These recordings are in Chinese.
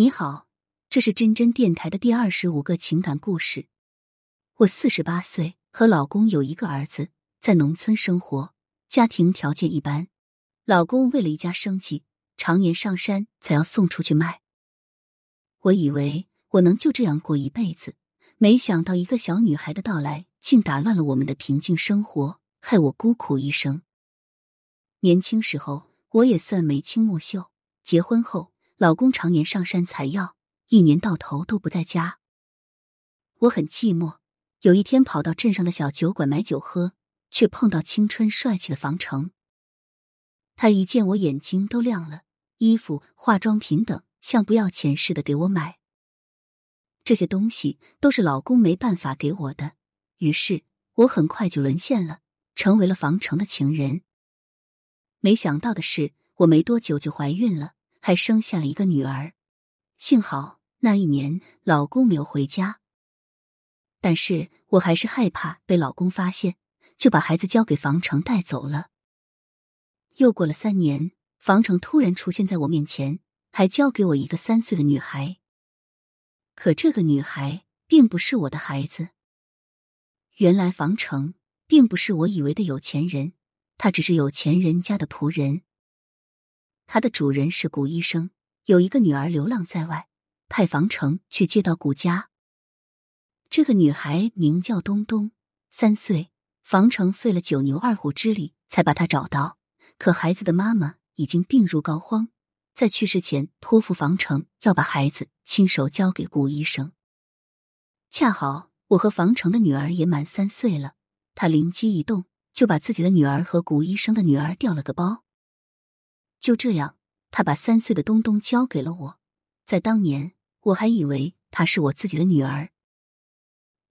你好，这是真真电台的第二十五个情感故事。我四十八岁，和老公有一个儿子，在农村生活，家庭条件一般。老公为了一家生计，常年上山才要送出去卖。我以为我能就这样过一辈子，没想到一个小女孩的到来，竟打乱了我们的平静生活，害我孤苦一生。年轻时候，我也算眉清目秀，结婚后。老公常年上山采药，一年到头都不在家。我很寂寞。有一天跑到镇上的小酒馆买酒喝，却碰到青春帅气的房成。他一见我眼睛都亮了，衣服、化妆品等像不要钱似的给我买。这些东西都是老公没办法给我的，于是我很快就沦陷了，成为了房成的情人。没想到的是，我没多久就怀孕了。还生下了一个女儿，幸好那一年老公没有回家。但是我还是害怕被老公发现，就把孩子交给房成带走了。又过了三年，房成突然出现在我面前，还交给我一个三岁的女孩。可这个女孩并不是我的孩子。原来房成并不是我以为的有钱人，他只是有钱人家的仆人。他的主人是古医生，有一个女儿流浪在外，派房成去接到古家。这个女孩名叫东东，三岁。房成费了九牛二虎之力才把她找到，可孩子的妈妈已经病入膏肓，在去世前托付房成要把孩子亲手交给古医生。恰好我和房成的女儿也满三岁了，他灵机一动，就把自己的女儿和古医生的女儿调了个包。就这样，他把三岁的东东交给了我。在当年，我还以为她是我自己的女儿。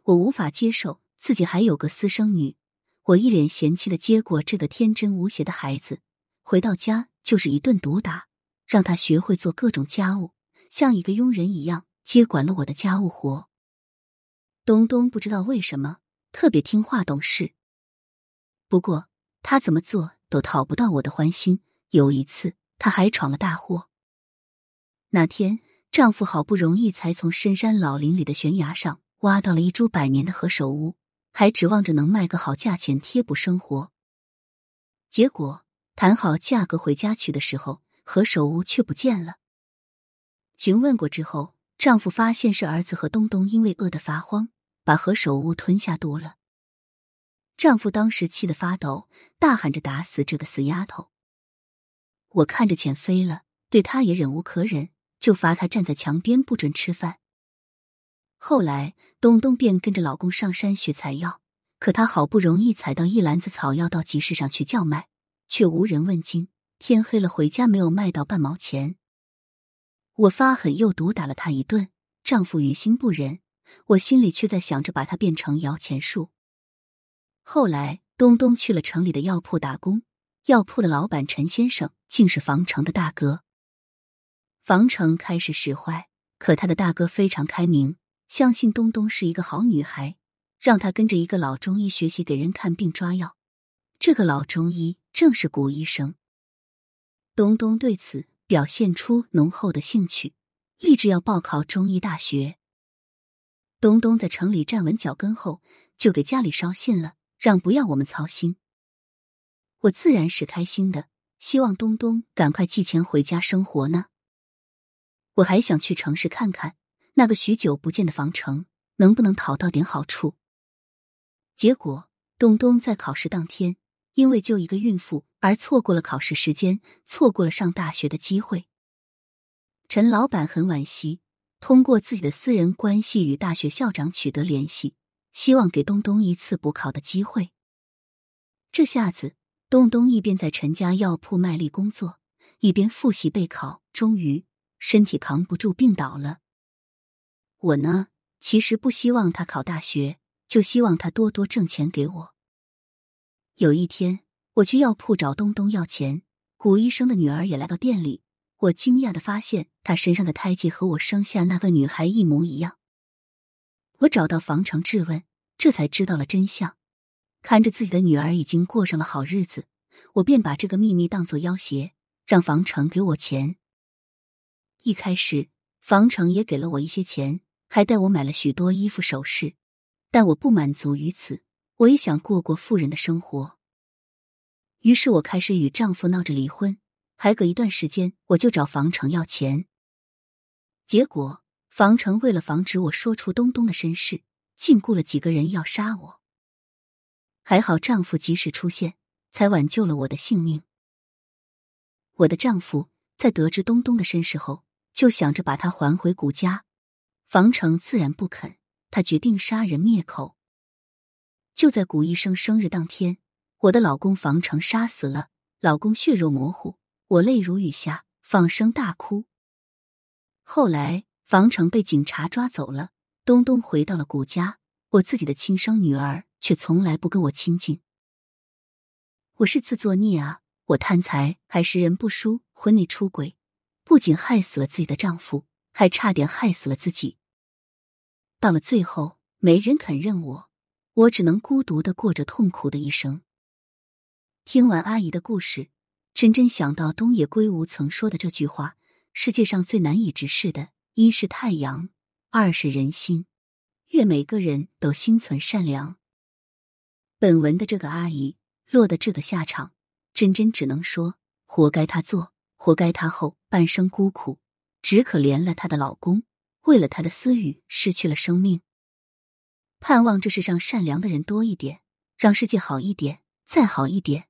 我无法接受自己还有个私生女，我一脸嫌弃的接过这个天真无邪的孩子，回到家就是一顿毒打，让他学会做各种家务，像一个佣人一样接管了我的家务活。东东不知道为什么特别听话懂事，不过他怎么做都讨不到我的欢心。有一次，她还闯了大祸。那天，丈夫好不容易才从深山老林里的悬崖上挖到了一株百年的何首乌，还指望着能卖个好价钱贴补生活。结果谈好价格回家去的时候，何首乌却不见了。询问过之后，丈夫发现是儿子和东东因为饿得发慌，把何首乌吞下肚了。丈夫当时气得发抖，大喊着打死这个死丫头。我看着钱飞了，对他也忍无可忍，就罚他站在墙边不准吃饭。后来东东便跟着老公上山学采药，可他好不容易采到一篮子草药到集市上去叫卖，却无人问津。天黑了回家没有卖到半毛钱。我发狠又毒打了他一顿，丈夫于心不忍，我心里却在想着把他变成摇钱树。后来东东去了城里的药铺打工。药铺的老板陈先生竟是房成的大哥。房成开始使坏，可他的大哥非常开明，相信东东是一个好女孩，让他跟着一个老中医学习给人看病抓药。这个老中医正是古医生。东东对此表现出浓厚的兴趣，立志要报考中医大学。东东在城里站稳脚跟后，就给家里捎信了，让不要我们操心。我自然是开心的，希望东东赶快寄钱回家生活呢。我还想去城市看看那个许久不见的房城，能不能讨到点好处。结果东东在考试当天，因为救一个孕妇而错过了考试时间，错过了上大学的机会。陈老板很惋惜，通过自己的私人关系与大学校长取得联系，希望给东东一次补考的机会。这下子。东东一边在陈家药铺卖力工作，一边复习备考，终于身体扛不住病倒了。我呢，其实不希望他考大学，就希望他多多挣钱给我。有一天，我去药铺找东东要钱，古医生的女儿也来到店里。我惊讶的发现，她身上的胎记和我生下那个女孩一模一样。我找到房成质问，这才知道了真相。看着自己的女儿已经过上了好日子，我便把这个秘密当作要挟，让房成给我钱。一开始，房成也给了我一些钱，还带我买了许多衣服首饰。但我不满足于此，我也想过过富人的生活。于是我开始与丈夫闹着离婚，还隔一段时间我就找房成要钱。结果房成为了防止我说出东东的身世，禁锢了几个人要杀我。还好丈夫及时出现，才挽救了我的性命。我的丈夫在得知东东的身世后，就想着把他还回古家，房成自然不肯，他决定杀人灭口。就在古医生生日当天。我的老公房成杀死了老公，血肉模糊，我泪如雨下，放声大哭。后来房成被警察抓走了，东东回到了古家，我自己的亲生女儿却从来不跟我亲近。我是自作孽啊！我贪财，还识人不淑，婚内出轨，不仅害死了自己的丈夫，还差点害死了自己。到了最后，没人肯认我，我只能孤独的过着痛苦的一生。听完阿姨的故事，真真想到东野圭吾曾说的这句话：“世界上最难以直视的，一是太阳，二是人心。愿每个人都心存善良。”本文的这个阿姨落得这个下场，真真只能说：活该她做，活该她后半生孤苦，只可怜了她的老公，为了她的私欲失去了生命。盼望这世上善良的人多一点，让世界好一点，再好一点。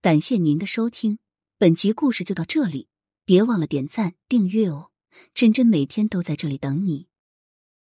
感谢您的收听，本集故事就到这里，别忘了点赞订阅哦！真真每天都在这里等你。